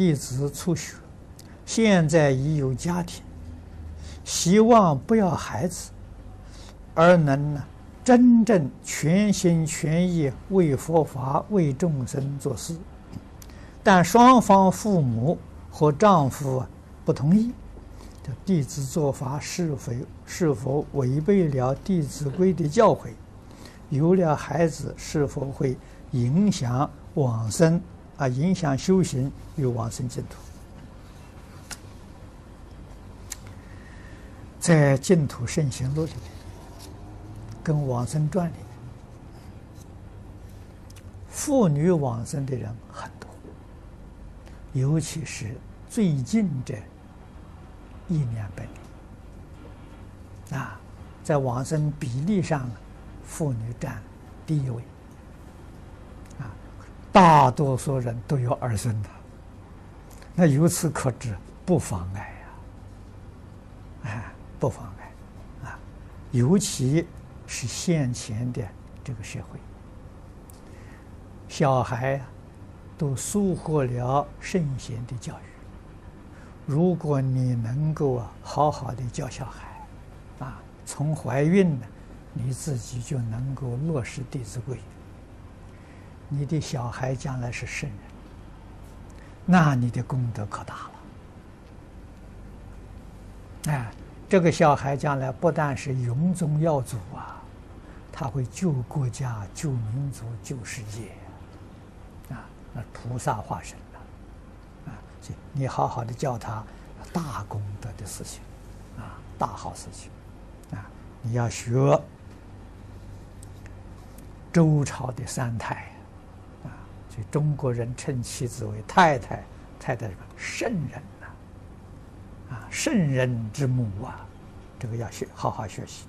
弟子辍学，现在已有家庭，希望不要孩子，而能呢真正全心全意为佛法、为众生做事。但双方父母和丈夫不同意，这弟子做法是否是否违背了《弟子规》的教诲？有了孩子是否会影响往生？啊，影响修行与往生净土。在《净土圣贤录》里面，跟《往生传》里面，妇女往生的人很多，尤其是最近这一两百年，啊，在往生比例上，妇女占第一位。大多数人都有儿孙的，那由此可知，不妨碍呀，哎，不妨碍啊，尤其是现前的这个社会，小孩都疏忽了圣贤的教育。如果你能够啊，好好的教小孩，啊，从怀孕呢，你自己就能够落实《弟子规》。你的小孩将来是圣人，那你的功德可大了。哎，这个小孩将来不但是永宗耀祖啊，他会救国家、救民族、救世界，啊，那菩萨化身了，啊，你好好的教他大功德的事情，啊，大好事情，啊，你要学周朝的三太。所以中国人称妻子为太太，太太什么圣人呐，啊，圣人之母啊，这个要学，好好学习。